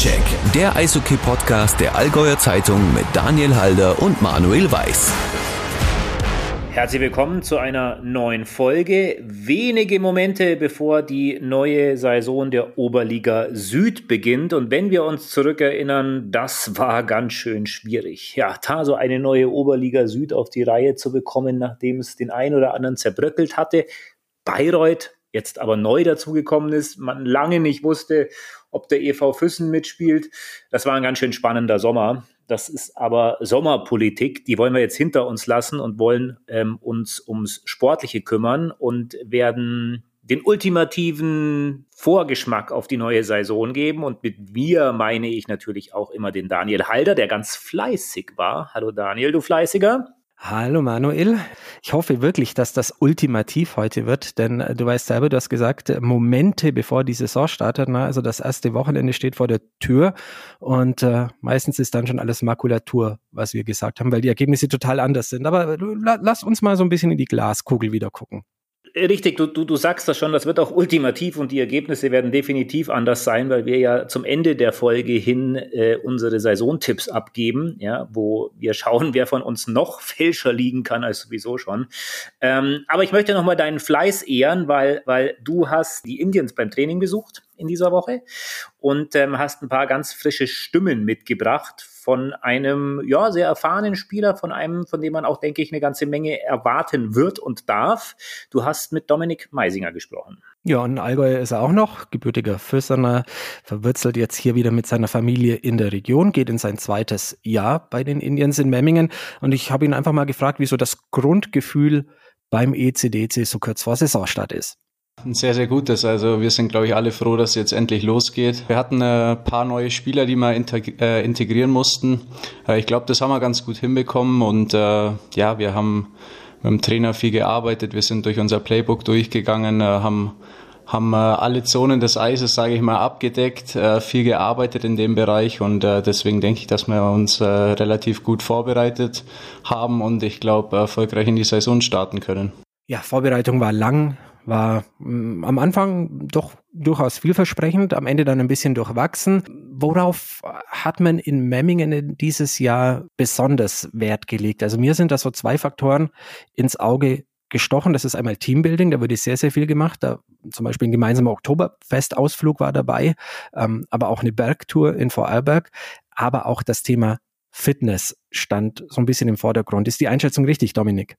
Faktencheck, der Eishockey-Podcast der Allgäuer Zeitung mit Daniel Halder und Manuel Weiß. Herzlich willkommen zu einer neuen Folge. Wenige Momente bevor die neue Saison der Oberliga Süd beginnt. Und wenn wir uns zurückerinnern, das war ganz schön schwierig. Ja, da so eine neue Oberliga Süd auf die Reihe zu bekommen, nachdem es den einen oder anderen zerbröckelt hatte. Bayreuth jetzt aber neu dazugekommen ist, man lange nicht wusste, ob der EV Füssen mitspielt. Das war ein ganz schön spannender Sommer. Das ist aber Sommerpolitik, die wollen wir jetzt hinter uns lassen und wollen ähm, uns ums Sportliche kümmern und werden den ultimativen Vorgeschmack auf die neue Saison geben. Und mit mir meine ich natürlich auch immer den Daniel Halder, der ganz fleißig war. Hallo Daniel, du Fleißiger. Hallo Manuel. Ich hoffe wirklich, dass das ultimativ heute wird, denn äh, du weißt selber, du hast gesagt, äh, Momente bevor die Saison startet, na, also das erste Wochenende steht vor der Tür und äh, meistens ist dann schon alles Makulatur, was wir gesagt haben, weil die Ergebnisse total anders sind. Aber äh, lass uns mal so ein bisschen in die Glaskugel wieder gucken. Richtig, du, du, du sagst das schon, das wird auch ultimativ und die Ergebnisse werden definitiv anders sein, weil wir ja zum Ende der Folge hin äh, unsere Saisontipps abgeben, ja, wo wir schauen, wer von uns noch fälscher liegen kann als sowieso schon. Ähm, aber ich möchte nochmal deinen Fleiß ehren, weil, weil du hast die Indians beim Training besucht in dieser Woche und ähm, hast ein paar ganz frische Stimmen mitgebracht von einem ja sehr erfahrenen Spieler, von einem, von dem man auch, denke ich, eine ganze Menge erwarten wird und darf. Du hast mit Dominik Meisinger gesprochen. Ja, und Allgäu ist er auch noch, gebürtiger Füsserner, verwurzelt jetzt hier wieder mit seiner Familie in der Region, geht in sein zweites Jahr bei den Indians in Memmingen. Und ich habe ihn einfach mal gefragt, wieso das Grundgefühl beim ECDC so kurz vor Saisonstart ist. Ein sehr, sehr gutes. Also wir sind, glaube ich, alle froh, dass es jetzt endlich losgeht. Wir hatten ein äh, paar neue Spieler, die wir äh, integrieren mussten. Äh, ich glaube, das haben wir ganz gut hinbekommen und ja, wir haben mit dem Trainer viel gearbeitet. Wir sind durch unser Playbook durchgegangen, haben haben alle Zonen des Eises, sage ich mal, abgedeckt, viel gearbeitet in dem Bereich und deswegen denke ich, dass wir uns relativ gut vorbereitet haben und ich glaube, erfolgreich in die Saison starten können. Ja, Vorbereitung war lang, war mh, mm, am Anfang doch durchaus vielversprechend, am Ende dann ein bisschen durchwachsen. Worauf hat man in Memmingen dieses Jahr besonders Wert gelegt? Also mir sind da so zwei Faktoren ins Auge gestochen. Das ist einmal Teambuilding, da wurde sehr, sehr viel gemacht. Da zum Beispiel ein gemeinsamer Oktoberfestausflug war dabei, ähm, aber auch eine Bergtour in Vorarlberg, aber auch das Thema Fitness stand so ein bisschen im Vordergrund. Ist die Einschätzung richtig, Dominik?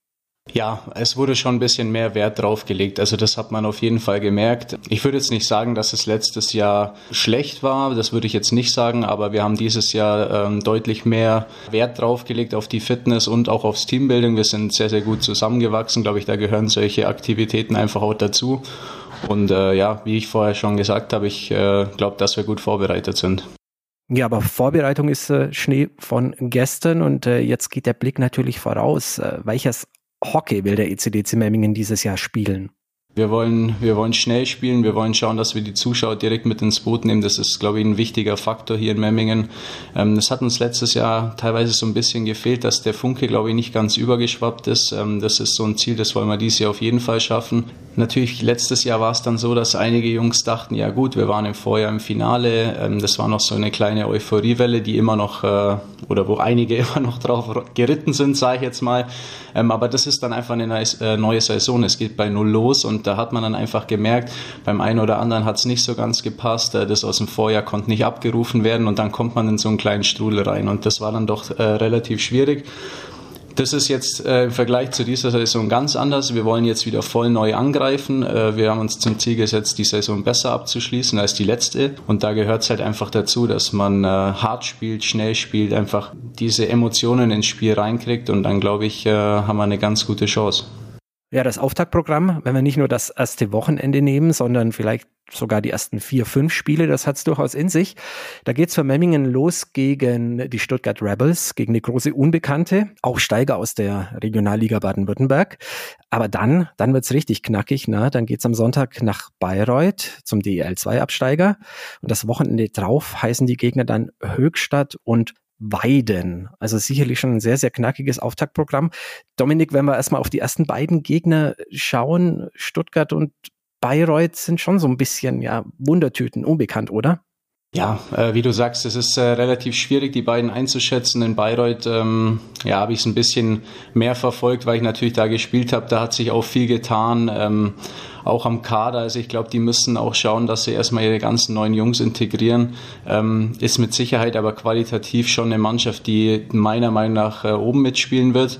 Ja, es wurde schon ein bisschen mehr Wert drauf gelegt. Also das hat man auf jeden Fall gemerkt. Ich würde jetzt nicht sagen, dass es letztes Jahr schlecht war. Das würde ich jetzt nicht sagen. Aber wir haben dieses Jahr ähm, deutlich mehr Wert drauf gelegt auf die Fitness und auch aufs Teambuilding. Wir sind sehr, sehr gut zusammengewachsen. Glaube ich, da gehören solche Aktivitäten einfach auch dazu. Und äh, ja, wie ich vorher schon gesagt habe, ich äh, glaube, dass wir gut vorbereitet sind. Ja, aber Vorbereitung ist äh, Schnee von gestern und äh, jetzt geht der Blick natürlich voraus. Äh, welches Hockey will der ECDC Memmingen dieses Jahr spielen? Wir wollen, wir wollen schnell spielen, wir wollen schauen, dass wir die Zuschauer direkt mit ins Boot nehmen. Das ist, glaube ich, ein wichtiger Faktor hier in Memmingen. Ähm, das hat uns letztes Jahr teilweise so ein bisschen gefehlt, dass der Funke, glaube ich, nicht ganz übergeschwappt ist. Ähm, das ist so ein Ziel, das wollen wir dieses Jahr auf jeden Fall schaffen. Natürlich, letztes Jahr war es dann so, dass einige Jungs dachten, ja gut, wir waren im Vorjahr im Finale. Ähm, das war noch so eine kleine Euphoriewelle, die immer noch, äh, oder wo einige immer noch drauf geritten sind, sage ich jetzt mal. aber das ist dann einfach eine äh, neue Saison. Es geht bei Null los und da hat man dann einfach gemerkt, beim einen oder anderen hat es nicht so ganz gepasst, äh, das aus dem Vorjahr konnte nicht abgerufen werden und dann kommt man in so einen kleinen Strudel rein und das war dann doch relativ schwierig. Das ist jetzt äh, im Vergleich zu dieser Saison ganz anders. Wir wollen jetzt wieder voll neu angreifen. Äh, wir haben uns zum Ziel gesetzt, die Saison besser abzuschließen als die letzte. Und da gehört es halt einfach dazu, dass man äh, hart spielt, schnell spielt, einfach diese Emotionen ins Spiel reinkriegt. Und dann, glaube ich, äh, haben wir eine ganz gute Chance. Ja, das Auftaktprogramm, wenn wir nicht nur das erste Wochenende nehmen, sondern vielleicht sogar die ersten vier, fünf Spiele, das hat's durchaus in sich. Da geht's für Memmingen los gegen die Stuttgart Rebels, gegen die große Unbekannte, auch Steiger aus der Regionalliga Baden-Württemberg. Aber dann, dann wird's richtig knackig. Na, dann geht's am Sonntag nach Bayreuth zum DEL2-Absteiger. Und das Wochenende drauf heißen die Gegner dann Höchstadt und Weiden. Also sicherlich schon ein sehr, sehr knackiges Auftaktprogramm. Dominik, wenn wir erstmal auf die ersten beiden Gegner schauen, Stuttgart und Bayreuth sind schon so ein bisschen, ja, Wundertüten, unbekannt, oder? Ja, äh, wie du sagst, es ist äh, relativ schwierig, die beiden einzuschätzen. In Bayreuth ähm, ja, habe ich es ein bisschen mehr verfolgt, weil ich natürlich da gespielt habe. Da hat sich auch viel getan, ähm, auch am Kader. Also ich glaube, die müssen auch schauen, dass sie erstmal ihre ganzen neuen Jungs integrieren. Ähm, ist mit Sicherheit aber qualitativ schon eine Mannschaft, die meiner Meinung nach äh, oben mitspielen wird.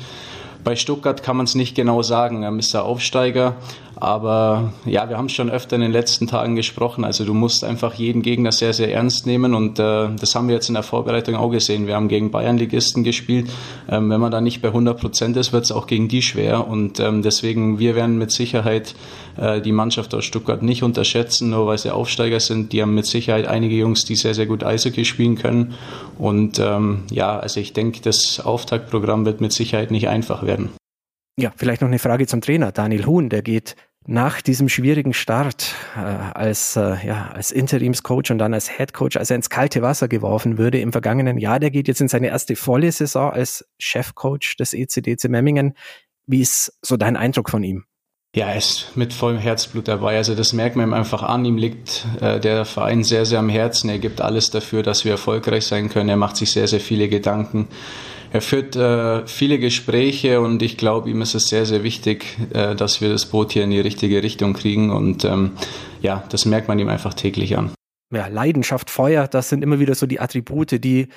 Bei Stuttgart kann man es nicht genau sagen. Er ist der Aufsteiger. Aber ja, wir haben schon öfter in den letzten Tagen gesprochen. Also du musst einfach jeden Gegner sehr, sehr ernst nehmen. Und äh, das haben wir jetzt in der Vorbereitung auch gesehen. Wir haben gegen Bayern-Ligisten gespielt. Ähm, wenn man da nicht bei 100 Prozent ist, wird es auch gegen die schwer. Und ähm, deswegen, wir werden mit Sicherheit äh, die Mannschaft aus Stuttgart nicht unterschätzen, nur weil sie Aufsteiger sind. Die haben mit Sicherheit einige Jungs, die sehr, sehr gut Eishockey spielen können. Und ähm, ja, also ich denke, das Auftaktprogramm wird mit Sicherheit nicht einfach werden. Ja, vielleicht noch eine Frage zum Trainer. Daniel Huhn, der geht nach diesem schwierigen Start äh, als, äh, ja, als Interimscoach und dann als Headcoach, als er ins kalte Wasser geworfen würde im vergangenen Jahr, der geht jetzt in seine erste volle Saison als Chefcoach des ECDC Memmingen. Wie ist so dein Eindruck von ihm? Ja, er ist mit vollem Herzblut dabei. Also das merkt man ihm einfach an. Ihm liegt äh, der Verein sehr, sehr am Herzen. Er gibt alles dafür, dass wir erfolgreich sein können. Er macht sich sehr, sehr viele Gedanken er führt äh, viele Gespräche und ich glaube, ihm ist es sehr, sehr wichtig, äh, dass wir das Boot hier in die richtige Richtung kriegen und ähm, ja, das merkt man ihm einfach täglich an. Ja, Leidenschaft, Feuer, das sind immer wieder so die Attribute, die,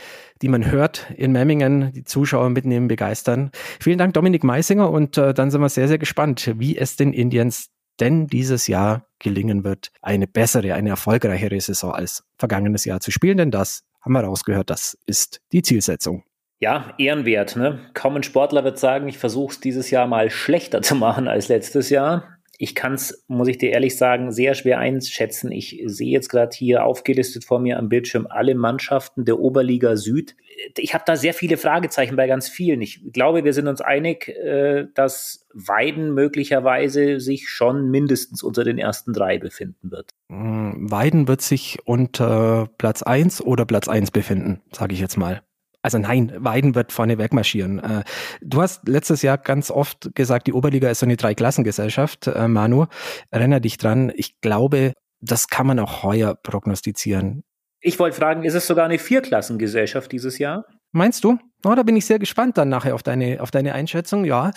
die man hört in Memmingen, die Zuschauer mitnehmen, begeistern. Vielen Dank, Dominik Meisinger, und äh, dann sind wir sehr, sehr gespannt, wie es den Indians denn dieses Jahr gelingen wird, eine bessere, eine erfolgreichere Saison als vergangenes Jahr zu spielen, denn das haben wir rausgehört, das ist die Zielsetzung. Ja, ehrenwert. Ne? Kaum ein Sportler wird sagen, ich versuche es dieses Jahr mal schlechter zu machen als letztes Jahr. Ich kann es, muss ich dir ehrlich sagen, sehr schwer einschätzen. Ich sehe jetzt gerade hier aufgelistet vor mir am Bildschirm alle Mannschaften der Oberliga Süd. Ich habe da sehr viele Fragezeichen bei ganz vielen. Ich glaube, wir sind uns einig, äh, dass Weiden möglicherweise sich schon mindestens unter den ersten drei befinden wird. Mm, Weiden wird sich unter Platz 1 oder Platz 1 befinden, sage ich jetzt mal. Also nein, Weiden wird vorne wegmarschieren. Äh, du hast letztes Jahr ganz oft gesagt, die Oberliga ist so eine Dreiklassengesellschaft, äh, Manu. Erinnere dich dran. Ich glaube, das kann man auch heuer prognostizieren. Ich wollte fragen, ist es sogar eine Vierklassengesellschaft dieses Jahr? Meinst du? Oh, da bin ich sehr gespannt dann nachher auf deine, auf deine Einschätzung. Ja,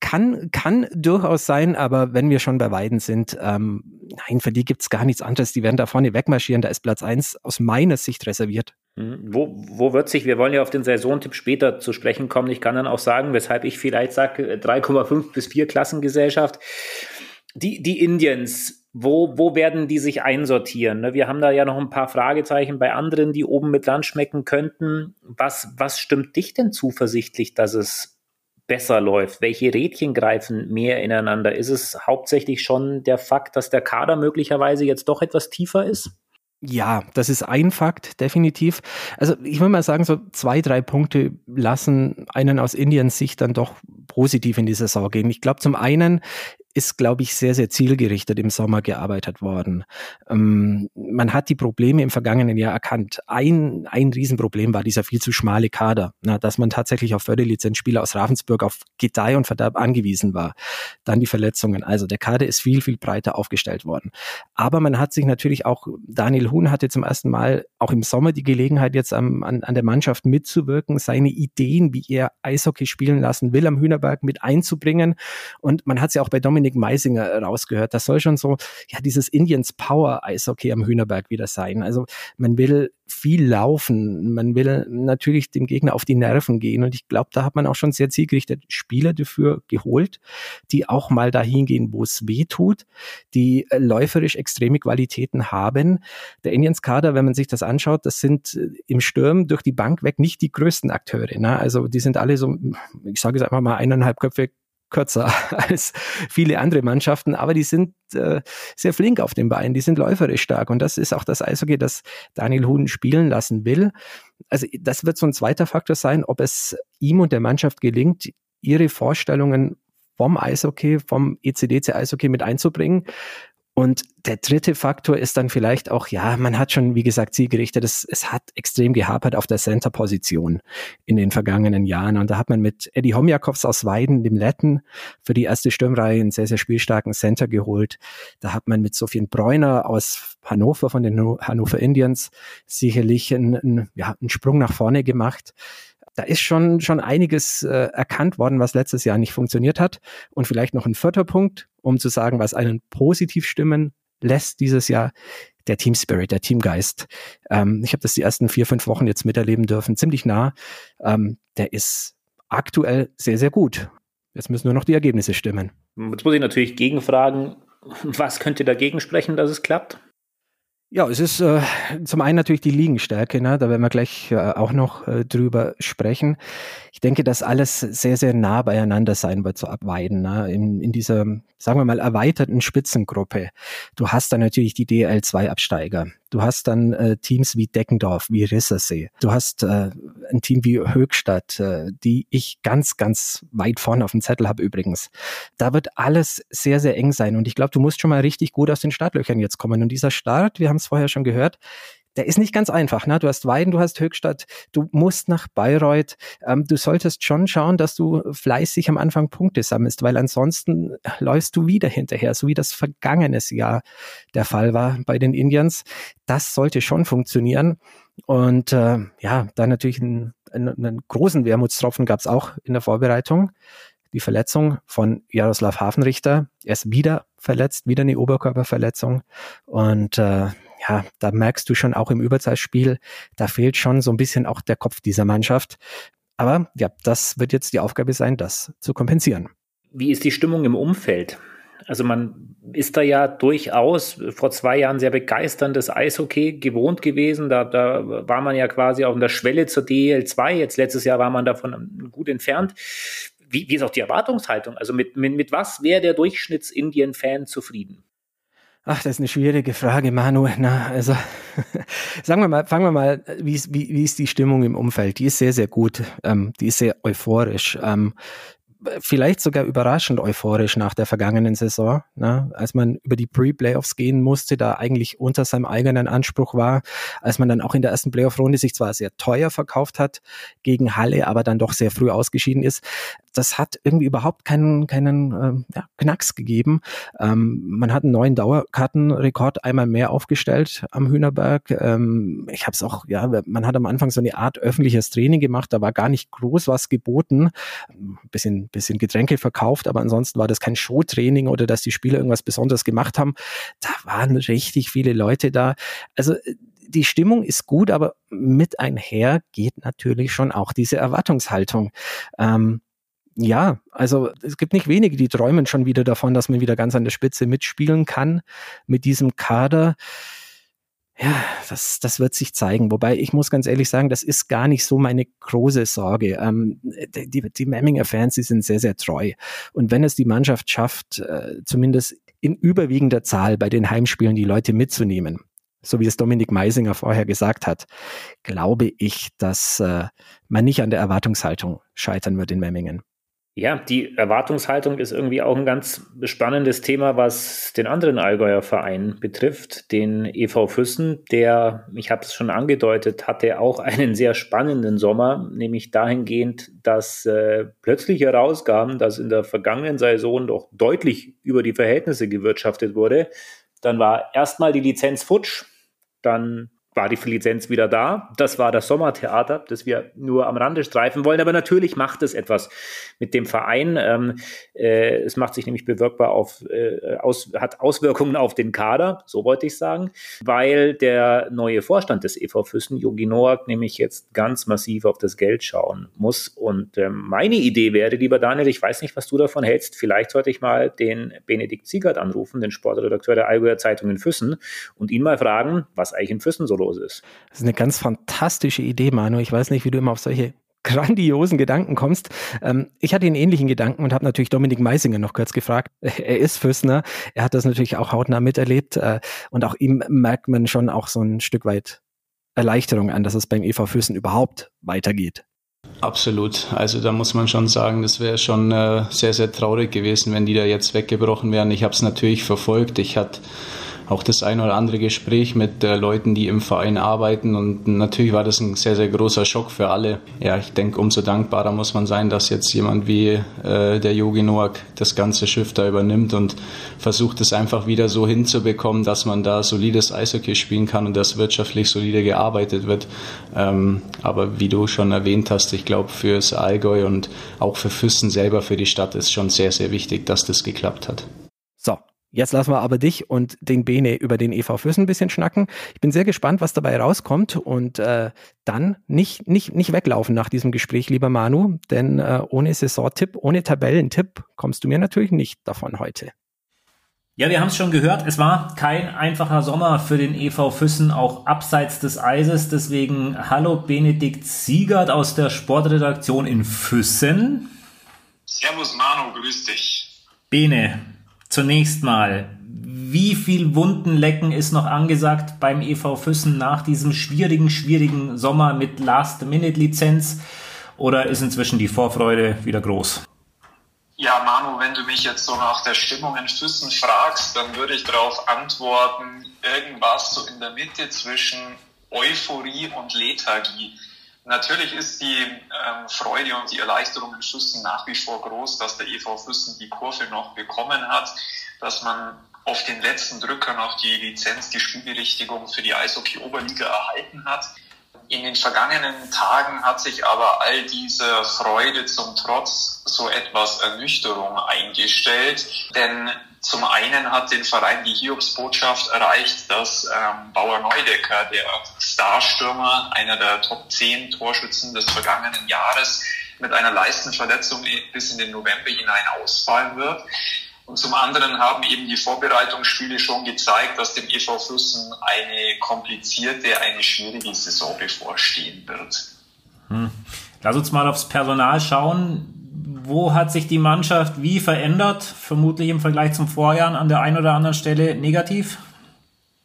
kann, kann durchaus sein, aber wenn wir schon bei Weiden sind, ähm, nein, für die gibt's gar nichts anderes. Die werden da vorne wegmarschieren. Da ist Platz eins aus meiner Sicht reserviert. Mhm. Wo, wo wird sich, wir wollen ja auf den Saisontipp später zu sprechen kommen. Ich kann dann auch sagen, weshalb ich vielleicht sage 3,5 bis 4 Klassengesellschaft. Die, die Indians, wo, wo werden die sich einsortieren? Ne? Wir haben da ja noch ein paar Fragezeichen bei anderen, die oben mit Land schmecken könnten. Was, was stimmt dich denn zuversichtlich, dass es besser läuft? Welche Rädchen greifen mehr ineinander? Ist es hauptsächlich schon der Fakt, dass der Kader möglicherweise jetzt doch etwas tiefer ist? Ja, das ist ein Fakt, definitiv. Also ich würde mal sagen, so zwei, drei Punkte lassen einen aus Indiens Sicht dann doch positiv in die Saison gehen. Ich glaube, zum einen ist, glaube ich, sehr, sehr zielgerichtet im Sommer gearbeitet worden. Ähm, man hat die Probleme im vergangenen Jahr erkannt. Ein, ein Riesenproblem war dieser viel zu schmale Kader, na, dass man tatsächlich auf Förderlizenzspieler aus Ravensburg auf Gedeih und Verderb angewiesen war. Dann die Verletzungen. Also der Kader ist viel, viel breiter aufgestellt worden. Aber man hat sich natürlich auch, Daniel Huhn hatte zum ersten Mal auch im Sommer die Gelegenheit, jetzt am, an, an der Mannschaft mitzuwirken, seine Ideen, wie er Eishockey spielen lassen will, am Hühnerberg mit einzubringen. Und man hat es ja auch bei Dominik Dominik Meisinger rausgehört. Das soll schon so, ja, dieses Indians Power Eishockey am Hühnerberg wieder sein. Also man will viel laufen. Man will natürlich dem Gegner auf die Nerven gehen. Und ich glaube, da hat man auch schon sehr zielgerichtet Spieler dafür geholt, die auch mal dahin gehen, wo es weh tut, die äh, läuferisch extreme Qualitäten haben. Der Indians Kader, wenn man sich das anschaut, das sind äh, im Sturm durch die Bank weg nicht die größten Akteure. Ne? Also die sind alle so, ich sage es einfach mal, eineinhalb Köpfe kürzer als viele andere Mannschaften, aber die sind äh, sehr flink auf den Beinen, die sind läuferisch stark und das ist auch das Eishockey, das Daniel Huhn spielen lassen will. Also das wird so ein zweiter Faktor sein, ob es ihm und der Mannschaft gelingt, ihre Vorstellungen vom Eishockey, vom ECDC Eishockey mit einzubringen Und der dritte Faktor ist dann vielleicht auch, ja, man hat schon, wie gesagt, zielgerichtet, es, es hat extrem gehapert auf der Center-Position in den vergangenen Jahren. Und da hat man mit Eddie Homjakovs aus Weiden, dem Letten, für die erste Stürmreihe einen sehr, sehr spielstarken Center geholt. Da hat man mit Sophien Bräuner aus Hannover von den Hannover Indians sicherlich einen, einen, ja, einen Sprung nach vorne gemacht da ist schon, schon einiges äh, erkannt worden, was letztes Jahr nicht funktioniert hat. Und vielleicht noch ein vierter Punkt, um zu sagen, was einen positiv stimmen lässt dieses Jahr, der Team Spirit, der Teamgeist. Ähm, ich habe das die ersten vier, fünf Wochen jetzt miterleben dürfen, ziemlich nah. Ähm, der ist aktuell sehr, sehr gut. Jetzt müssen nur noch die Ergebnisse stimmen. Jetzt muss ich natürlich gegenfragen, was könnte dagegen sprechen, dass es klappt? Ja, es ist äh, zum einen natürlich die Liegenstärke, ne? da werden wir gleich äh, auch noch äh, drüber sprechen. Ich denke, dass alles sehr, sehr nah beieinander sein wird zu so abweiden, ne? in, in dieser, sagen wir mal, erweiterten Spitzengruppe. Du hast dann natürlich die DL2-Absteiger. Du hast dann äh, Teams wie Deckendorf, wie Rissersee. Du hast äh, ein Team wie Höchstadt, äh, die ich ganz, ganz weit vorne auf dem Zettel habe übrigens. Da wird alles sehr, sehr eng sein. Und ich glaube, du musst schon mal richtig gut aus den Startlöchern jetzt kommen. Und dieser Start, wir haben es vorher schon gehört, der ist nicht ganz einfach. Ne? Du hast Weiden, du hast Höchstadt, du musst nach Bayreuth. Ähm, du solltest schon schauen, dass du fleißig am Anfang Punkte sammelst, weil ansonsten läufst du wieder hinterher, so wie das vergangenes Jahr der Fall war bei den Indians. Das sollte schon funktionieren. Und äh, ja, dann natürlich einen, einen, einen großen Wermutstropfen gab es auch in der Vorbereitung. Die Verletzung von Jaroslav Hafenrichter. Er ist wieder verletzt, wieder eine Oberkörperverletzung. Und äh, ja, da merkst du schon auch im Überzeitspiel, da fehlt schon so ein bisschen auch der Kopf dieser Mannschaft. Aber ja, das wird jetzt die Aufgabe sein, das zu kompensieren. Wie ist die Stimmung im Umfeld? Also man ist da ja durchaus vor zwei Jahren sehr begeisterndes Eishockey gewohnt gewesen. Da, da war man ja quasi auf der Schwelle zur DL2. Jetzt letztes Jahr war man davon gut entfernt. Wie, wie ist auch die Erwartungshaltung? Also mit, mit, mit was wäre der Durchschnitts-Indien-Fan zufrieden? Ach, das ist eine schwierige Frage, Manu. Na, also sagen wir mal, fangen wir mal, wie ist, wie, wie ist die Stimmung im Umfeld? Die ist sehr, sehr gut. Ähm, die ist sehr euphorisch. Ähm, vielleicht sogar überraschend euphorisch nach der vergangenen Saison, ne? als man über die Pre-Playoffs gehen musste, da eigentlich unter seinem eigenen Anspruch war, als man dann auch in der ersten Playoff-Runde sich zwar sehr teuer verkauft hat gegen Halle, aber dann doch sehr früh ausgeschieden ist das hat irgendwie überhaupt keinen, keinen äh, ja, Knacks gegeben. Ähm, man hat einen neuen Dauerkartenrekord einmal mehr aufgestellt am Hühnerberg. Ähm, ich habe es auch, ja, man hat am Anfang so eine Art öffentliches Training gemacht, da war gar nicht groß was geboten. Ein bisschen, bisschen Getränke verkauft, aber ansonsten war das kein Showtraining oder dass die Spieler irgendwas Besonderes gemacht haben. Da waren richtig viele Leute da. Also die Stimmung ist gut, aber mit einher geht natürlich schon auch diese Erwartungshaltung. Ähm, ja, also es gibt nicht wenige, die träumen schon wieder davon, dass man wieder ganz an der Spitze mitspielen kann mit diesem Kader. Ja, das, das wird sich zeigen. Wobei ich muss ganz ehrlich sagen, das ist gar nicht so meine große Sorge. Ähm, die, die Memminger Fans, die sind sehr, sehr treu. Und wenn es die Mannschaft schafft, äh, zumindest in überwiegender Zahl bei den Heimspielen die Leute mitzunehmen, so wie es Dominik Meisinger vorher gesagt hat, glaube ich, dass äh, man nicht an der Erwartungshaltung scheitern wird in Memmingen. Ja, die Erwartungshaltung ist irgendwie auch ein ganz spannendes Thema, was den anderen Allgäuer Verein betrifft, den EV Füssen, der, ich habe es schon angedeutet, hatte auch einen sehr spannenden Sommer, nämlich dahingehend, dass äh, plötzlich herauskam, dass in der vergangenen Saison doch deutlich über die Verhältnisse gewirtschaftet wurde. Dann war erstmal die Lizenz futsch, dann war die Lizenz wieder da. Das war das Sommertheater, das wir nur am Rande streifen wollen. Aber natürlich macht es etwas mit dem Verein. Ähm, äh, es macht sich nämlich bewirkbar auf, äh, aus, hat Auswirkungen auf den Kader, so wollte ich sagen, weil der neue Vorstand des EV Füssen, Jogi Noack, nämlich jetzt ganz massiv auf das Geld schauen muss. Und äh, meine Idee wäre, lieber Daniel, ich weiß nicht, was du davon hältst, vielleicht sollte ich mal den Benedikt Ziegert anrufen, den Sportredakteur der Allgäuer Zeitung in Füssen, und ihn mal fragen, was eigentlich in Füssen so los los ist. Das ist eine ganz fantastische Idee, Manu. Ich weiß nicht, wie du immer auf solche grandiosen Gedanken kommst. Ähm, ich hatte einen ähnlichen Gedanken und habe natürlich Dominik Meisinger noch kurz gefragt. Er ist Füssner, er hat das natürlich auch hautnah miterlebt äh, und auch ihm merkt man schon auch so ein Stück weit Erleichterung an, dass es beim EV Füssen überhaupt weitergeht. Absolut. Also da muss man schon sagen, das wäre schon äh, sehr, sehr traurig gewesen, wenn die da jetzt weggebrochen wären. Ich habe es natürlich verfolgt. Ich hatte auch das ein oder andere Gespräch mit äh, Leuten, die im Verein arbeiten. Und natürlich war das ein sehr, sehr großer Schock für alle. Ja, ich denke, umso dankbarer muss man sein, dass jetzt jemand wie äh, der Yogi Noak das ganze Schiff da übernimmt und versucht es einfach wieder so hinzubekommen, dass man da solides Eishockey spielen kann und dass wirtschaftlich solide gearbeitet wird. Ähm, aber wie du schon erwähnt hast, ich glaube, fürs Allgäu und auch für Füssen selber, für die Stadt ist schon sehr, sehr wichtig, dass das geklappt hat. Jetzt lassen wir aber dich und den Bene über den EV Füssen ein bisschen schnacken. Ich bin sehr gespannt, was dabei rauskommt und äh, dann nicht, nicht, nicht weglaufen nach diesem Gespräch, lieber Manu, denn äh, ohne Saisontipp, ohne Tabellentipp kommst du mir natürlich nicht davon heute. Ja, wir haben es schon gehört, es war kein einfacher Sommer für den EV Füssen, auch abseits des Eises. Deswegen hallo Benedikt Siegert aus der Sportredaktion in Füssen. Servus Manu, grüß dich. Bene, Zunächst mal, wie viel Wundenlecken ist noch angesagt beim EV Füssen nach diesem schwierigen, schwierigen Sommer mit Last-Minute-Lizenz? Oder ist inzwischen die Vorfreude wieder groß? Ja, Manu, wenn du mich jetzt so nach der Stimmung in Füssen fragst, dann würde ich darauf antworten, irgendwas so in der Mitte zwischen Euphorie und Lethargie. Natürlich ist die ähm, Freude und die Erleichterung in Füssen nach wie vor groß, dass der EV Füssen die Kurve noch bekommen hat, dass man auf den letzten Drücker noch die Lizenz, die Spielberichtigung für die Eishockey-Oberliga erhalten hat. In den vergangenen Tagen hat sich aber all diese Freude zum Trotz so etwas Ernüchterung eingestellt, denn zum einen hat den Verein die Hiobsbotschaft erreicht, dass ähm, Bauer Neudecker, der Starstürmer, einer der Top 10 Torschützen des vergangenen Jahres, mit einer Leistenverletzung bis in den November hinein ausfallen wird. Und zum anderen haben eben die Vorbereitungsspiele schon gezeigt, dass dem EV Füssen eine komplizierte, eine schwierige Saison bevorstehen wird. Hm. Lass uns mal aufs Personal schauen wo hat sich die Mannschaft wie verändert? Vermutlich im Vergleich zum Vorjahr an der einen oder anderen Stelle negativ?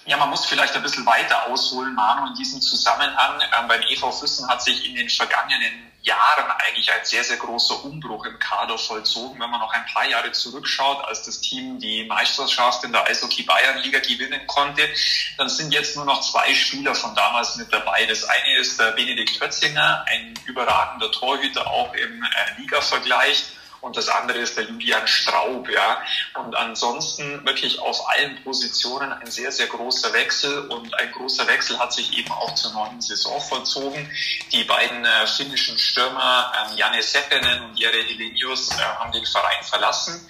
Ja, man muss vielleicht ein bisschen weiter ausholen, Manu, in diesem Zusammenhang. Ähm, beim EV Füssen hat sich in den vergangenen Jahren eigentlich ein sehr, sehr großer Umbruch im Kader vollzogen. Wenn man noch ein paar Jahre zurückschaut, als das Team die Meisterschaft in der Eishockey Bayern Liga gewinnen konnte, dann sind jetzt nur noch zwei Spieler von damals mit dabei. Das eine ist der Benedikt Hötzinger, ein überragender Torhüter auch im äh, Liga-Vergleich und das andere ist der Julian Straub, ja. Und ansonsten wirklich auf allen Positionen ein sehr, sehr großer Wechsel und ein großer Wechsel hat sich eben auch zur neuen Saison vollzogen. Die beiden äh, finnischen Stürmer ähm, Janne Seppinen und Jere Helenius äh, haben den Verein verlassen.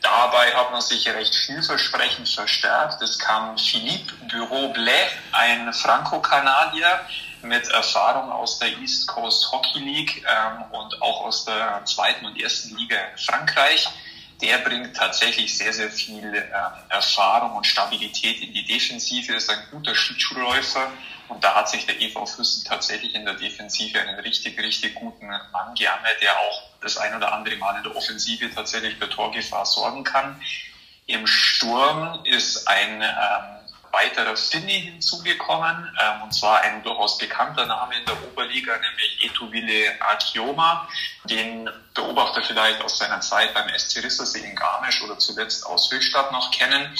Dabei hat man sich recht vielversprechend verstärkt. Es kam Philippe Bureau-Blais, ein Franco-Kanadier, mit Erfahrung aus der East Coast Hockey League ähm, und auch aus der zweiten und ersten Liga in Frankreich. Der bringt tatsächlich sehr, sehr viel ähm, Erfahrung und Stabilität in die Defensive, ist ein guter Schlittschuhläufer und da hat sich der EV Füssen tatsächlich in der Defensive einen richtig, richtig guten Mann geangelt, der auch das ein oder andere Mal in der Offensive tatsächlich für Torgefahr sorgen kann. Im Sturm ist ein ähm, weiterer Finne hinzugekommen, ähm, und zwar ein durchaus bekannter Name in der Oberliga, nämlich Etuvile Akioma. Den Beobachter vielleicht aus seiner Zeit beim SC Rissersee in Garmisch oder zuletzt aus Höchstadt noch kennen.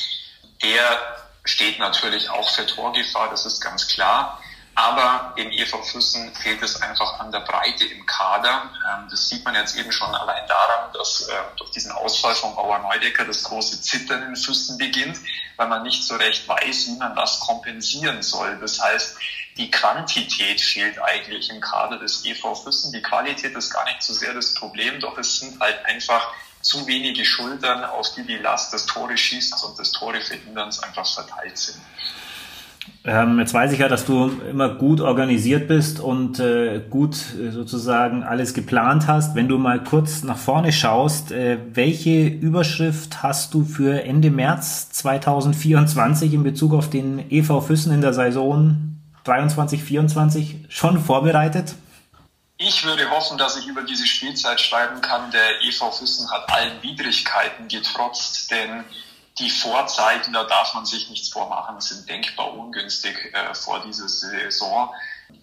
Der steht natürlich auch für Torgefahr, das ist ganz klar. Aber dem EV Füssen fehlt es einfach an der Breite im Kader. Ähm, das sieht man jetzt eben schon allein daran, dass äh, durch diesen Ausfall von Bauer Neudecker das große Zittern in Füssen beginnt, weil man nicht so recht weiß, wie man das kompensieren soll. Das heißt, die Quantität fehlt eigentlich im Kader des EV Füssen. Die Qualität ist gar nicht so sehr das Problem, doch es sind halt einfach zu wenige Schultern, auf die die Last des Tores schießt und des Tore verhinderns einfach verteilt sind. Ähm, jetzt weiß ich ja, dass du immer gut organisiert bist und äh, gut äh, sozusagen alles geplant hast. Wenn du mal kurz nach vorne schaust, äh, welche Überschrift hast du für Ende März 2024 in Bezug auf den EV Füssen in der Saison 23, 24 schon vorbereitet? Ich würde hoffen, dass ich über diese Spielzeit schreiben kann. Der EV Füssen hat allen Widrigkeiten getrotzt, denn die Vorzeichen, da darf man sich nichts vormachen, sind denkbar ungünstig äh, vor dieser Saison.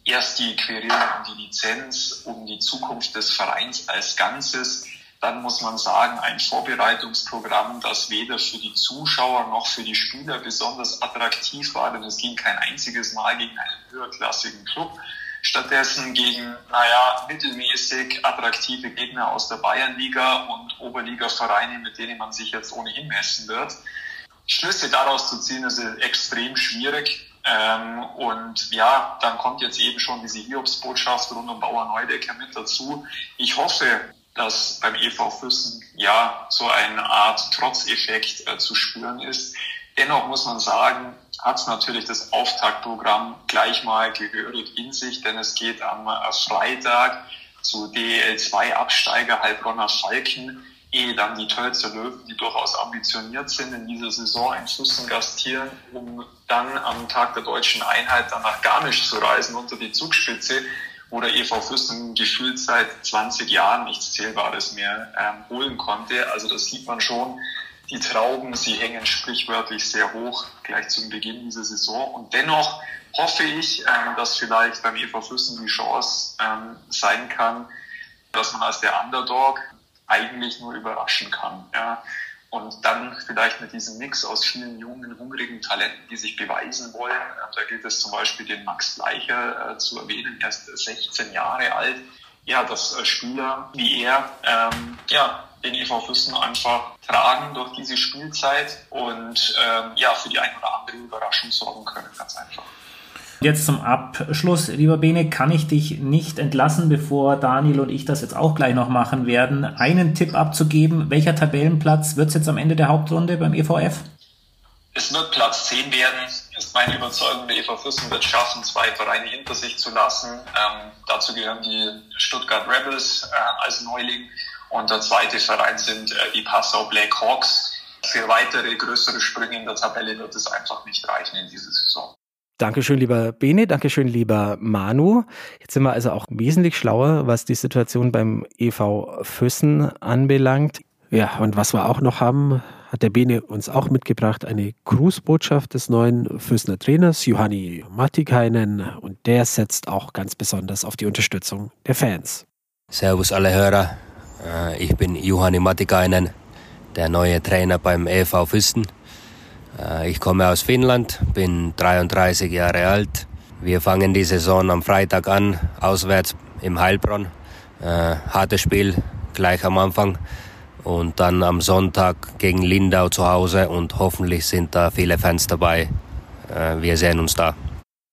Erst die Querierung um die Lizenz, um die Zukunft des Vereins als Ganzes. Dann muss man sagen, ein Vorbereitungsprogramm, das weder für die Zuschauer noch für die Spieler besonders attraktiv war, denn es ging kein einziges Mal gegen einen höherklassigen Club. Stattdessen gegen, naja, mittelmäßig attraktive Gegner aus der Bayernliga und Oberliga-Vereine, mit denen man sich jetzt ohnehin messen wird. Schlüsse daraus zu ziehen, ist extrem schwierig. Ähm, und ja, dann kommt jetzt eben schon diese Hiobsbotschaft rund um Bauer Neudecker mit dazu. Ich hoffe, dass beim EV Füssen ja so eine Art Trotzeffekt äh, zu spüren ist. Dennoch muss man sagen, hat es natürlich das Auftaktprogramm gleich mal gehörig in sich, denn es geht am Freitag zu DL2 Absteiger Heilbronner Falken, ehe dann die Tölzer Löwen, die durchaus ambitioniert sind, in dieser Saison in Füssen gastieren, um dann am Tag der deutschen Einheit dann nach Garmisch zu reisen unter die Zugspitze, wo der EV Füssen gefühlt seit 20 Jahren nichts Zählbares mehr ähm, holen konnte. Also das sieht man schon, die Trauben, sie hängen sprichwörtlich sehr hoch gleich zum Beginn dieser Saison. Und dennoch hoffe ich, ähm, dass vielleicht beim EV Füssen die Chance ähm, sein kann, dass man als der Underdog eigentlich nur überraschen kann. Ja. Und dann vielleicht mit diesem Mix aus vielen jungen, hungrigen Talenten, die sich beweisen wollen. Ähm, da gilt es zum Beispiel den Max Bleicher äh, zu erwähnen, erst 16 Jahre alt. Ja, dass äh, Spieler wie er ähm, ja, den EV Füssen einfach tragen durch diese Spielzeit und ähm, ja, für die ein oder andere Überraschung sorgen können, ganz einfach. Jetzt zum Abschluss, lieber Bene, kann ich dich nicht entlassen, bevor Daniel und ich das jetzt auch gleich noch machen werden, einen Tipp abzugeben. Welcher Tabellenplatz wird es jetzt am Ende der Hauptrunde beim EVF? Es wird Platz 10 werden, ist meine Überzeugung. Der EV Füssen wird schaffen, zwei Vereine hinter sich zu lassen. Ähm, dazu gehören die Stuttgart Rebels äh, als Neuling und der zweite Verein sind äh, die Passau Black Hawks. Für weitere größere Sprünge in der Tabelle wird es einfach nicht reichen in dieser Saison. Dankeschön, lieber Bene, Dankeschön, lieber Manu. Jetzt sind wir also auch wesentlich schlauer, was die Situation beim EV Füssen anbelangt. Ja, und was wir auch noch haben, hat der Bene uns auch mitgebracht, eine Grußbotschaft des neuen Füssener Trainers, Johanni Mattikainen. Und der setzt auch ganz besonders auf die Unterstützung der Fans. Servus alle Hörer, äh, ich bin Juhani Matikainen, der neue Trainer beim EV Füssen. Äh, ich komme aus Finnland, bin 33 Jahre alt. Wir fangen die Saison am Freitag an, auswärts im Heilbronn. Äh, hartes Spiel gleich am Anfang und dann am Sonntag gegen Lindau zu Hause und hoffentlich sind da viele Fans dabei. wir sehen uns da.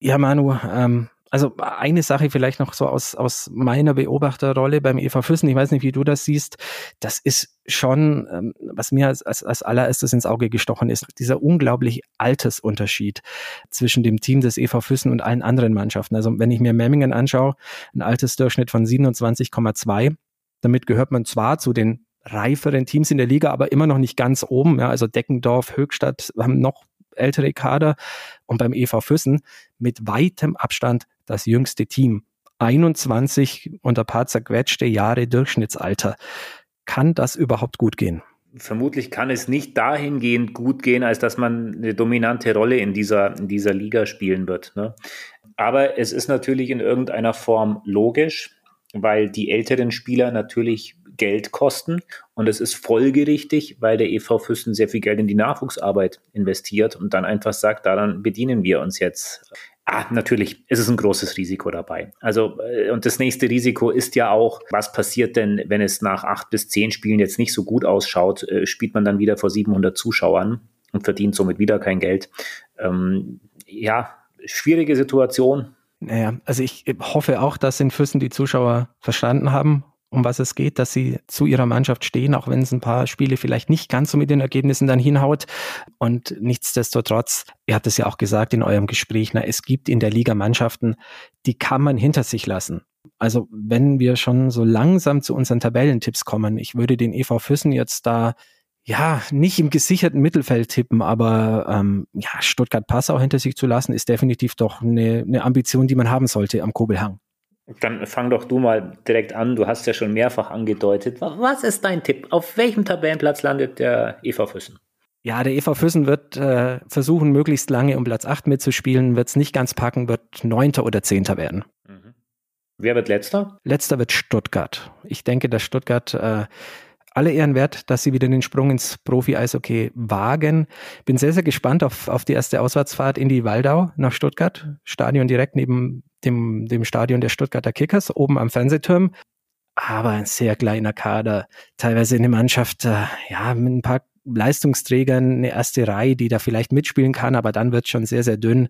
Ja, Manu, ähm, also eine Sache vielleicht noch so aus, aus meiner Beobachterrolle beim EV Füssen, ich weiß nicht, wie du das siehst, das ist schon, ähm, was mir als, als, als allererstes ins Auge gestochen ist, dieser unglaublich Altersunterschied zwischen dem Team des EV Füssen und allen anderen Mannschaften. Also wenn ich mir Memmingen anschaue, ein Altersdurchschnitt von 27,2, damit gehört man zwar zu den reiferen Teams in der Liga, aber immer noch nicht ganz oben. Ja, also Deckendorf, Höchstadt haben noch ältere Kader und beim EV Füssen mit weitem Abstand das jüngste Team. 21 und ein paar zerquetschte Jahre Durchschnittsalter. Kann das überhaupt gut gehen? Vermutlich kann es nicht dahingehend gut gehen, als dass man eine dominante Rolle in dieser, in dieser Liga spielen wird. Ne? Aber es ist natürlich in irgendeiner Form logisch, weil die älteren Spieler natürlich Geld kosten. Und es ist folgerichtig, weil der EV Füssen sehr viel Geld in die Nachwuchsarbeit investiert und dann einfach sagt, daran bedienen wir uns jetzt. Ah, natürlich ist es ein großes Risiko dabei. Also, äh, und das nächste Risiko ist ja auch, was passiert denn, wenn es nach acht bis zehn Spielen jetzt nicht so gut ausschaut, äh, spielt man dann wieder vor 700 Zuschauern und verdient somit wieder kein Geld. Ähm, ja, schwierige Situation. Naja, also ich hoffe auch, dass in Füssen die Zuschauer verstanden haben, um was es geht, dass sie zu ihrer Mannschaft stehen, auch wenn es ein paar Spiele vielleicht nicht ganz so mit den Ergebnissen dann hinhaut. Und nichtsdestotrotz, ihr habt es ja auch gesagt in eurem Gespräch, na, es gibt in der Liga Mannschaften, die kann man hinter sich lassen. Also wenn wir schon so langsam zu unseren Tabellentipps kommen, ich würde den EV Füssen jetzt da ja, nicht im gesicherten Mittelfeld tippen, aber ähm, ja, Stuttgart-Passau hinter sich zu lassen, ist definitiv doch eine, eine Ambition, die man haben sollte am Kobelhang. Dann fang doch du mal direkt an. Du hast ja schon mehrfach angedeutet. Was ist dein Tipp? Auf welchem Tabellenplatz landet der EV Füssen? Ja, der EV Füssen wird äh, versuchen, möglichst lange um Platz 8 mitzuspielen, wird es nicht ganz packen, wird Neunter oder Zehnter werden. Mhm. Wer wird letzter? Letzter wird Stuttgart. Ich denke, dass Stuttgart äh, alle Ehren wert, dass sie wieder den Sprung ins Profi-Eishockey wagen. Bin sehr, sehr gespannt auf, auf die erste Auswärtsfahrt in die Waldau nach Stuttgart. Stadion direkt neben dem, dem Stadion der Stuttgarter Kickers, oben am Fernsehturm. Aber ein sehr kleiner Kader. Teilweise eine Mannschaft, äh, ja, mit ein paar Leistungsträgern eine erste Reihe, die da vielleicht mitspielen kann, aber dann wird es schon sehr, sehr dünn.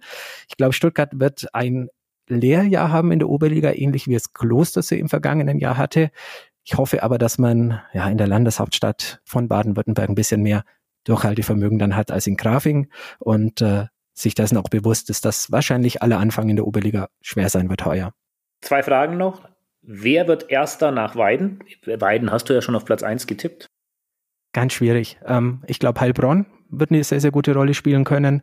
Ich glaube, Stuttgart wird ein Lehrjahr haben in der Oberliga, ähnlich wie es Klostersee im vergangenen Jahr hatte. Ich hoffe aber, dass man ja in der Landeshauptstadt von Baden-Württemberg ein bisschen mehr Durchhaltevermögen dann hat als in Grafing und äh, sich dessen auch bewusst ist, dass wahrscheinlich alle Anfang in der Oberliga schwer sein wird heuer. Zwei Fragen noch. Wer wird erster nach Weiden? Weiden hast du ja schon auf Platz 1 getippt. Ganz schwierig. Ähm, ich glaube, Heilbronn wird eine sehr, sehr gute Rolle spielen können.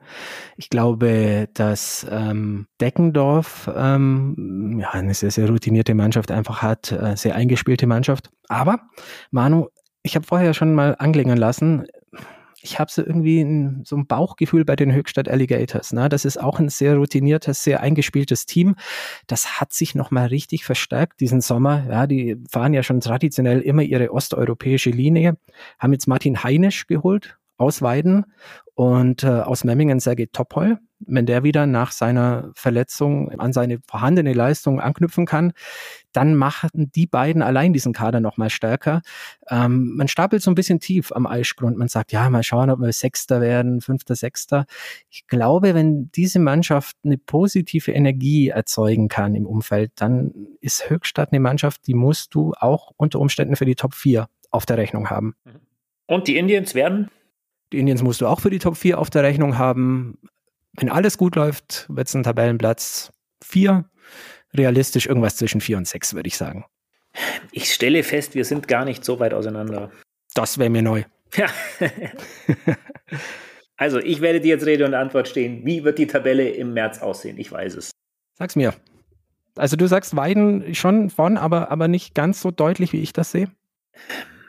Ich glaube, dass ähm, Deckendorf ähm, ja, eine sehr, sehr routinierte Mannschaft einfach hat, äh, sehr eingespielte Mannschaft. Aber, Manu, ich habe vorher schon mal anklingen lassen, ich habe so irgendwie ein, so ein Bauchgefühl bei den Höchstadt Alligators. Ne? Das ist auch ein sehr routiniertes, sehr eingespieltes Team. Das hat sich nochmal richtig verstärkt diesen Sommer. Ja, die fahren ja schon traditionell immer ihre osteuropäische Linie, haben jetzt Martin Heinisch geholt aus Weiden und äh, aus Memmingen Sergei Topol. Wenn der wieder nach seiner Verletzung an seine vorhandene Leistung anknüpfen kann, dann machen die beiden allein diesen Kader nochmal stärker. Ähm, man stapelt so ein bisschen tief am Eichgrund. Man sagt, ja, mal schauen, ob wir Sechster werden, Fünfter, Sechster. Ich glaube, wenn diese Mannschaft eine positive Energie erzeugen kann im Umfeld, dann ist Höchstadt eine Mannschaft, die musst du auch unter Umständen für die Top 4 auf der Rechnung haben. Und die Indians werden die Indians musst du auch für die Top 4 auf der Rechnung haben. Wenn alles gut läuft, wird es ein Tabellenplatz 4. Realistisch irgendwas zwischen 4 und 6, würde ich sagen. Ich stelle fest, wir sind gar nicht so weit auseinander. Das wäre mir neu. Ja. also, ich werde dir jetzt Rede und Antwort stehen. Wie wird die Tabelle im März aussehen? Ich weiß es. Sag's mir. Also, du sagst Weiden schon von, aber, aber nicht ganz so deutlich, wie ich das sehe.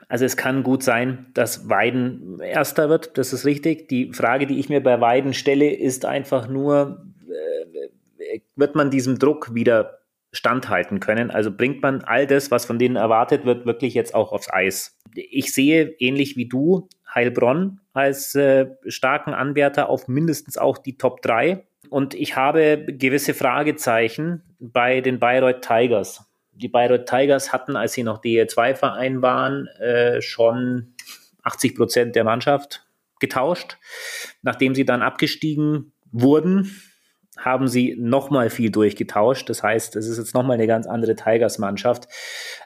Also es kann gut sein, dass Weiden erster wird, das ist richtig. Die Frage, die ich mir bei Weiden stelle, ist einfach nur, äh, wird man diesem Druck wieder standhalten können? Also bringt man all das, was von denen erwartet wird, wirklich jetzt auch aufs Eis? Ich sehe ähnlich wie du Heilbronn als äh, starken Anwärter auf mindestens auch die Top 3. Und ich habe gewisse Fragezeichen bei den Bayreuth Tigers die Bayreuth Tigers hatten, als sie noch DL2-Verein waren, äh, schon 80 Prozent der Mannschaft getauscht. Nachdem sie dann abgestiegen wurden, haben sie nochmal viel durchgetauscht. Das heißt, es ist jetzt nochmal eine ganz andere Tigers-Mannschaft.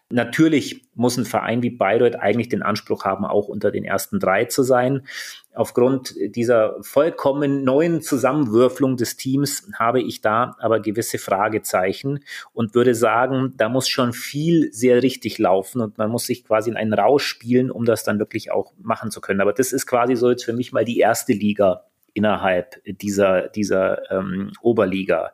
Natürlich muss ein Verein wie Bayreuth eigentlich den Anspruch haben, auch unter den ersten drei zu sein. Aufgrund dieser vollkommen neuen Zusammenwürfelung des Teams habe ich da aber gewisse Fragezeichen und würde sagen, da muss schon viel sehr richtig laufen und man muss sich quasi in einen Rausch spielen, um das dann wirklich auch machen zu können. Aber das ist quasi so jetzt für mich mal die erste Liga innerhalb dieser, dieser ähm, Oberliga.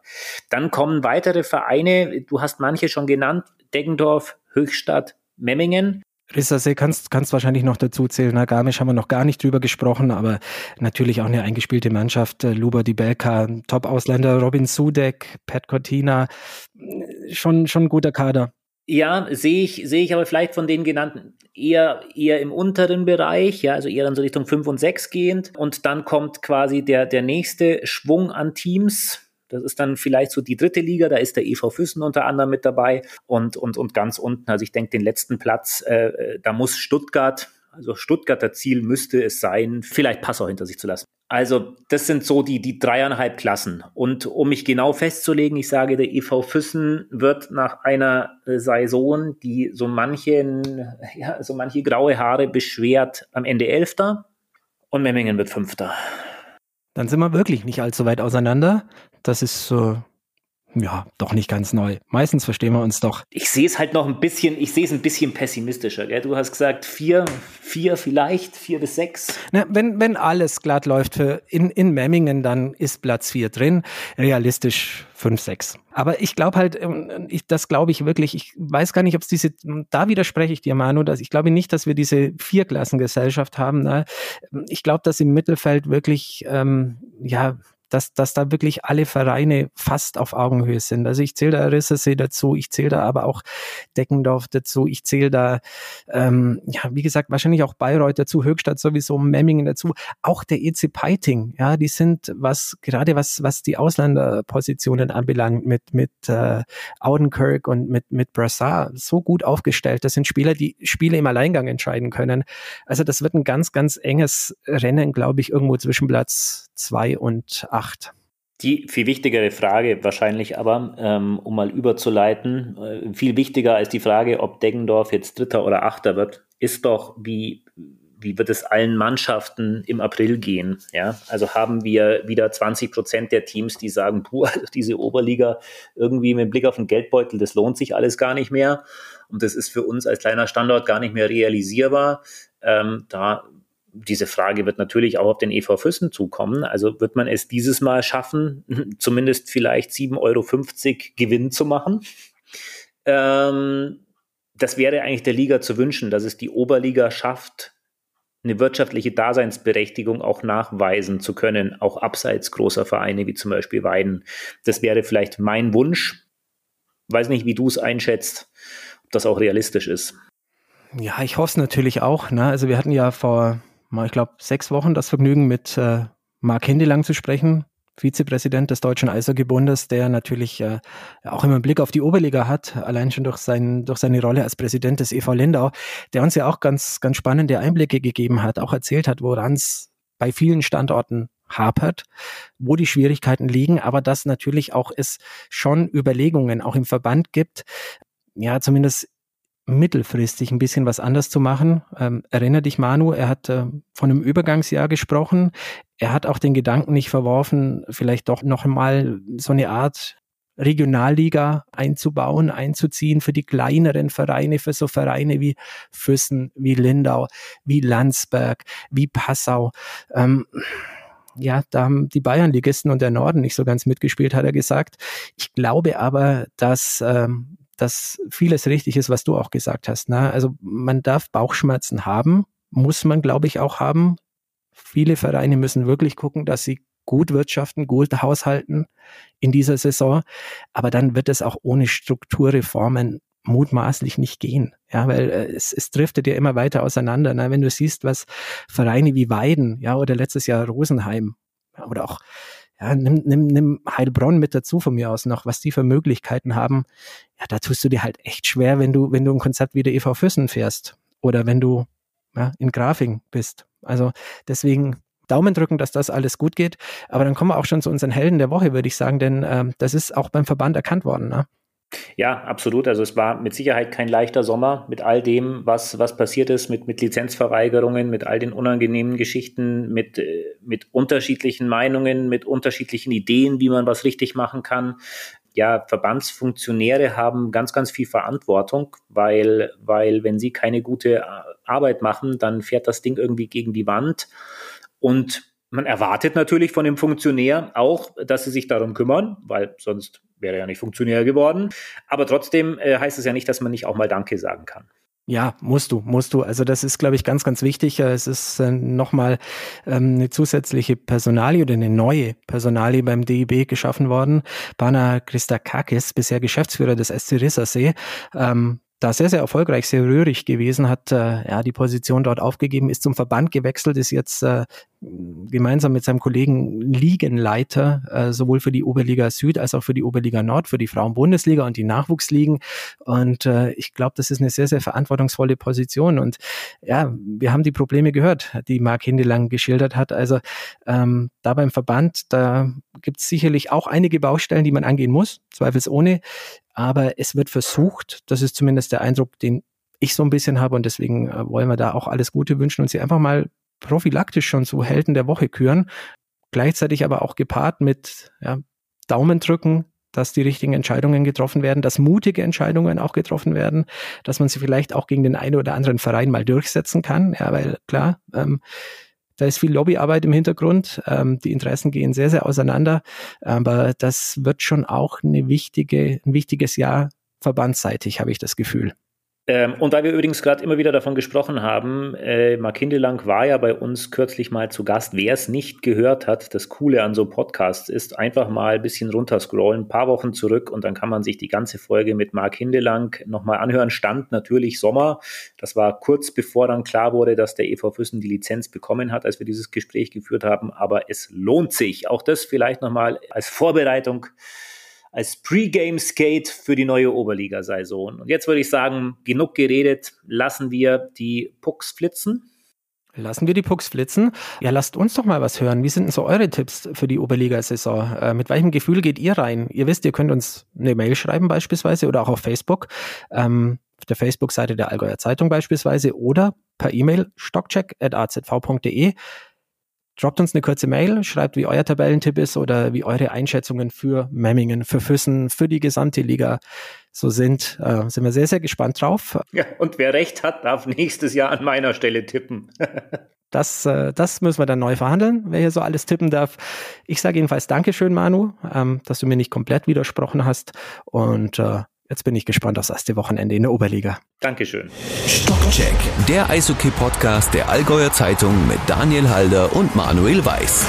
Dann kommen weitere Vereine, du hast manche schon genannt, Deggendorf, Höchstadt, Memmingen. Rissersee kannst, kannst wahrscheinlich noch dazu zählen. Na, Garmisch haben wir noch gar nicht drüber gesprochen, aber natürlich auch eine eingespielte Mannschaft. Äh, Luba Di Belka, Top-Ausländer, Robin Sudek, Pat Cortina. Schon, schon ein guter Kader. Ja, sehe ich, sehe ich aber vielleicht von den genannten eher, eher im unteren Bereich, ja, also eher in so Richtung 5 und 6 gehend. Und dann kommt quasi der, der nächste Schwung an Teams das ist dann vielleicht so die dritte Liga, da ist der EV Füssen unter anderem mit dabei und, und, und ganz unten, also ich denke, den letzten Platz, äh, äh, da muss Stuttgart, also Stuttgarter Ziel müsste es sein, vielleicht Passau hinter sich zu lassen. Also das sind so die, die dreieinhalb Klassen. Und um mich genau festzulegen, ich sage, der EV Füssen wird nach einer Saison, die so manchen, ja, so manche graue Haare beschwert, am Ende Elfter und Memmingen wird Fünfter. Dann sind wir wirklich nicht allzu weit auseinander. Das ist so ja, doch nicht ganz neu. Meistens verstehen wir uns doch. Ich sehe es halt noch ein bisschen, ich sehe es ein bisschen pessimistischer. Gell? Du hast gesagt vier, vier vielleicht, vier bis sechs. Na, wenn, wenn alles glatt läuft für in, in Memmingen, dann ist Platz vier drin. Realistisch fünf, sechs. Aber ich glaube halt, ähm, ich, das glaube ich wirklich, ich weiß gar nicht, ob es diese, da widerspreche ich dir, Manu, dass ich glaube nicht, dass wir diese Vierklassengesellschaft haben. Ne? Ich glaube, dass im Mittelfeld wirklich, ähm, ja, dass, dass da wirklich alle Vereine fast auf Augenhöhe sind. Also ich zähle da Rissese dazu, ich zähle da aber auch Deckendorf dazu, ich zähle da, ähm, ja, wie gesagt, wahrscheinlich auch Bayreuth dazu, Höchstadt sowieso, Memmingen dazu, auch der EC Peiting, ja, die sind, was, gerade was, was die Ausländerpositionen anbelangt, mit, mit äh, Audenkirk und mit, mit Brassard so gut aufgestellt. Das sind Spieler, die Spiele im Alleingang entscheiden können. Also das wird ein ganz, ganz enges Rennen, glaube ich, irgendwo zwischen Platz zwei und acht. Die viel wichtigere Frage wahrscheinlich aber, ähm, um mal überzuleiten, äh, viel wichtiger als die Frage, ob Deggendorf jetzt Dritter oder Achter wird, ist doch, wie, wie wird es allen Mannschaften im April gehen? Ja, also haben wir wieder 20 Prozent der Teams, die sagen, puh, also diese Oberliga irgendwie mit Blick auf den Geldbeutel, das lohnt sich alles gar nicht mehr. Und das ist für uns als kleiner Standort gar nicht mehr realisierbar. Ähm, da diese Frage wird natürlich auch auf den EV Füssen zukommen. Also wird man es dieses Mal schaffen, zumindest vielleicht 7,50 Euro Gewinn zu machen? Ähm, das wäre eigentlich der Liga zu wünschen, dass es die Oberliga schafft, eine wirtschaftliche Daseinsberechtigung auch nachweisen zu können, auch abseits großer Vereine wie zum Beispiel Weiden. Das wäre vielleicht mein Wunsch. Weiß nicht, wie du es einschätzt, ob das auch realistisch ist. Ja, ich hoffe es natürlich auch. Ne? Also wir hatten ja vor mal, ich glaube, sechs Wochen das Vergnügen mit äh, Mark Hindelang zu sprechen, Vizepräsident des Deutschen Eishockeybundes, der natürlich äh, auch immer einen Blick auf die Oberliga hat, allein schon durch, sein, durch seine Rolle als Präsident des EV Lindau, der uns ja auch ganz, ganz spannende Einblicke gegeben hat, auch erzählt hat, woran es bei vielen Standorten hapert, wo die Schwierigkeiten liegen, aber dass natürlich auch es schon Überlegungen auch im Verband gibt, ja, zumindest mittelfristig ein bisschen was anders zu machen. Ähm, erinnere dich, Manu, er hat äh, von einem Übergangsjahr gesprochen. Er hat auch den Gedanken nicht verworfen, vielleicht doch noch einmal so eine Art Regionalliga einzubauen, einzuziehen für die kleineren Vereine, für so Vereine wie Füssen, wie Lindau, wie Landsberg, wie Passau. Ähm, ja, da haben die Bayernligisten und der Norden nicht so ganz mitgespielt, hat er gesagt. Ich glaube aber, dass ähm, dass vieles richtig ist, was du auch gesagt hast. Ne? Also man darf Bauchschmerzen haben, muss man, glaube ich, auch haben. Viele Vereine müssen wirklich gucken, dass sie gut wirtschaften, gut haushalten in dieser Saison. Aber dann wird es auch ohne Strukturreformen mutmaßlich nicht gehen. Ja, weil äh, es, es driftet ja immer weiter auseinander. Ne? Wenn du siehst, was Vereine wie Weiden, ja, oder letztes Jahr Rosenheim, oder auch ja, nimm, nimm, nimm Heilbronn mit dazu von mir aus noch, was die für Möglichkeiten haben. Ja, da tust du dir halt echt schwer, wenn du, wenn du ein Konzept wie der EV Füssen fährst oder wenn du ja, in Grafing bist. Also deswegen Daumen drücken, dass das alles gut geht. Aber dann kommen wir auch schon zu unseren Helden der Woche, würde ich sagen, denn ähm, das ist auch beim Verband erkannt worden. Ne? Ja, absolut. Also es war mit Sicherheit kein leichter Sommer mit all dem, was, was passiert ist, mit, mit Lizenzverweigerungen, mit all den unangenehmen Geschichten, mit, äh, mit unterschiedlichen Meinungen, mit unterschiedlichen Ideen, wie man was richtig machen kann. Ja, Verbandsfunktionäre haben ganz, ganz viel Verantwortung, weil, weil wenn sie keine gute Arbeit machen, dann fährt das Ding irgendwie gegen die Wand. Und man erwartet natürlich von dem Funktionär auch, dass sie sich darum kümmern, weil sonst wäre ja nicht Funktionär geworden. Aber trotzdem äh, heißt es ja nicht, dass man nicht auch mal Danke sagen kann. Ja, musst du, musst du. Also das ist, glaube ich, ganz, ganz wichtig. Es ist äh, nochmal ähm, eine zusätzliche Personalie oder eine neue Personalie beim DIB geschaffen worden. Bana Christakakis, bisher Geschäftsführer des SC Rissersee, ähm, da sehr, sehr erfolgreich, sehr rührig gewesen, hat äh, ja die Position dort aufgegeben, ist zum Verband gewechselt, ist jetzt äh, gemeinsam mit seinem Kollegen Ligenleiter, äh, sowohl für die Oberliga Süd als auch für die Oberliga Nord, für die Frauenbundesliga und die Nachwuchsligen. Und äh, ich glaube, das ist eine sehr, sehr verantwortungsvolle Position. Und ja, wir haben die Probleme gehört, die Marc Hindelang geschildert hat. Also ähm, da beim Verband, da gibt es sicherlich auch einige Baustellen, die man angehen muss, zweifelsohne aber es wird versucht, das ist zumindest der Eindruck, den ich so ein bisschen habe und deswegen äh, wollen wir da auch alles Gute wünschen und sie einfach mal prophylaktisch schon zu Helden der Woche küren, gleichzeitig aber auch gepaart mit ja, Daumen drücken, dass die richtigen Entscheidungen getroffen werden, dass mutige Entscheidungen auch getroffen werden, dass man sie vielleicht auch gegen den einen oder anderen Verein mal durchsetzen kann. Ja, weil klar, ähm, da ist viel Lobbyarbeit im Hintergrund. Ähm, die Interessen gehen sehr, sehr auseinander. Aber das wird schon auch eine wichtige, ein wichtiges Jahr verbandsseitig, habe ich das Gefühl. Ähm, und weil wir übrigens gerade immer wieder davon gesprochen haben, äh, Mark Hindelang war ja bei uns kürzlich mal zu Gast. Wer es nicht gehört hat, das Coole an so Podcasts ist, einfach mal ein bisschen runterscrollen, ein paar Wochen zurück und dann kann man sich die ganze Folge mit Mark Hindelang nochmal anhören. Stand natürlich Sommer. Das war kurz bevor dann klar wurde, dass der EV Füssen die Lizenz bekommen hat, als wir dieses Gespräch geführt haben. Aber es lohnt sich. Auch das vielleicht nochmal als Vorbereitung als Pre-Game-Skate für die neue Oberliga-Saison. Und jetzt würde ich sagen, genug geredet, lassen wir die Pucks flitzen. Lassen wir die Pucks flitzen. Ja, lasst uns doch mal was hören. Wie sind denn so eure Tipps für die Oberliga-Saison? Äh, mit welchem Gefühl geht ihr rein? Ihr wisst, ihr könnt uns eine Mail schreiben beispielsweise oder auch auf Facebook, ähm, auf der Facebook-Seite der Allgäuer Zeitung beispielsweise oder per E-Mail stockcheck.azv.de. Droppt uns eine kurze Mail, schreibt, wie euer Tabellentipp ist oder wie eure Einschätzungen für Memmingen, für Füssen, für die gesamte Liga so sind. Äh, sind wir sehr, sehr gespannt drauf. Ja, und wer recht hat, darf nächstes Jahr an meiner Stelle tippen. Das, äh, das müssen wir dann neu verhandeln, wer hier so alles tippen darf. Ich sage jedenfalls Dankeschön, Manu, ähm, dass du mir nicht komplett widersprochen hast. Und äh, Jetzt bin ich gespannt aufs erste Wochenende in der Oberliga. Dankeschön. Stockcheck, der Eishockey-Podcast der Allgäuer Zeitung mit Daniel Halder und Manuel Weiß.